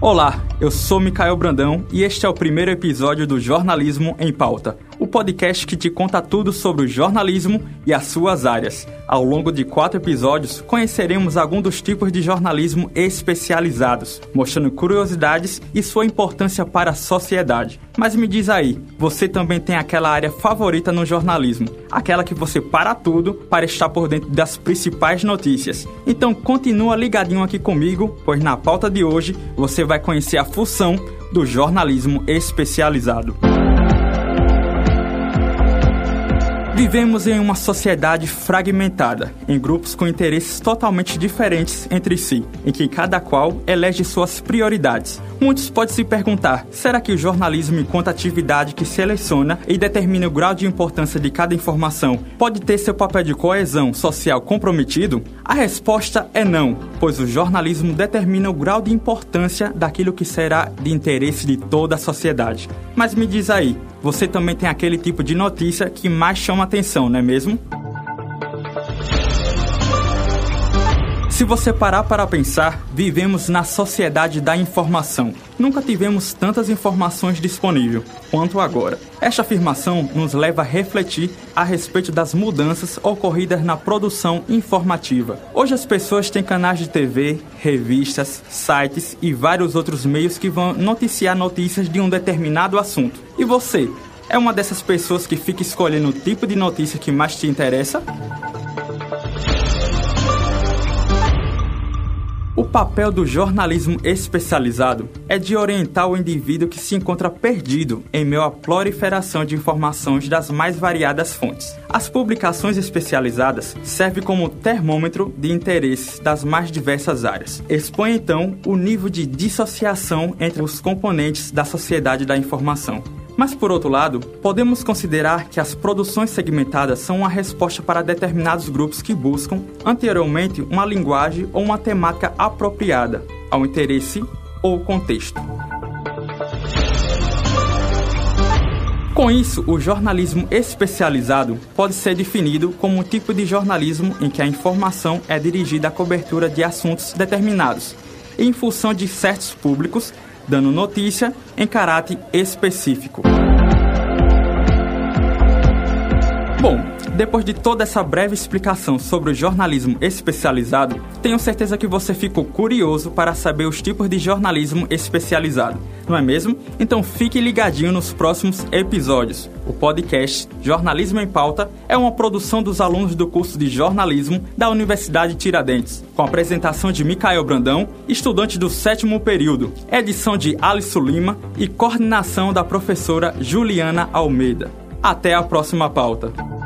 Olá, eu sou Micael Brandão e este é o primeiro episódio do Jornalismo em Pauta, podcast que te conta tudo sobre o jornalismo e as suas áreas. Ao longo de quatro episódios, conheceremos alguns dos tipos de jornalismo especializados, mostrando curiosidades e sua importância para a sociedade. Mas me diz aí, você também tem aquela área favorita no jornalismo? Aquela que você para tudo para estar por dentro das principais notícias. Então continua ligadinho aqui comigo, pois na pauta de hoje você vai conhecer a função do jornalismo especializado. Vivemos em uma sociedade fragmentada, em grupos com interesses totalmente diferentes entre si, em que cada qual elege suas prioridades. Muitos podem se perguntar: será que o jornalismo, enquanto atividade que seleciona e determina o grau de importância de cada informação, pode ter seu papel de coesão social comprometido? A resposta é não, pois o jornalismo determina o grau de importância daquilo que será de interesse de toda a sociedade. Mas me diz aí, você também tem aquele tipo de notícia que mais chama atenção, não é mesmo? Se você parar para pensar, vivemos na sociedade da informação. Nunca tivemos tantas informações disponíveis quanto agora. Esta afirmação nos leva a refletir a respeito das mudanças ocorridas na produção informativa. Hoje as pessoas têm canais de TV, revistas, sites e vários outros meios que vão noticiar notícias de um determinado assunto. E você, é uma dessas pessoas que fica escolhendo o tipo de notícia que mais te interessa? O papel do jornalismo especializado é de orientar o indivíduo que se encontra perdido em meio à proliferação de informações das mais variadas fontes. As publicações especializadas servem como termômetro de interesses das mais diversas áreas. Expõe então o nível de dissociação entre os componentes da sociedade da informação. Mas, por outro lado, podemos considerar que as produções segmentadas são uma resposta para determinados grupos que buscam, anteriormente, uma linguagem ou uma temática apropriada ao interesse ou contexto. Com isso, o jornalismo especializado pode ser definido como um tipo de jornalismo em que a informação é dirigida à cobertura de assuntos determinados, em função de certos públicos dando notícia em caráter específico. Bom, depois de toda essa breve explicação sobre o jornalismo especializado, tenho certeza que você ficou curioso para saber os tipos de jornalismo especializado, não é mesmo? Então fique ligadinho nos próximos episódios. O podcast Jornalismo em Pauta é uma produção dos alunos do curso de jornalismo da Universidade Tiradentes, com apresentação de Micael Brandão, estudante do sétimo período, edição de Alisson Lima e coordenação da professora Juliana Almeida. Até a próxima pauta.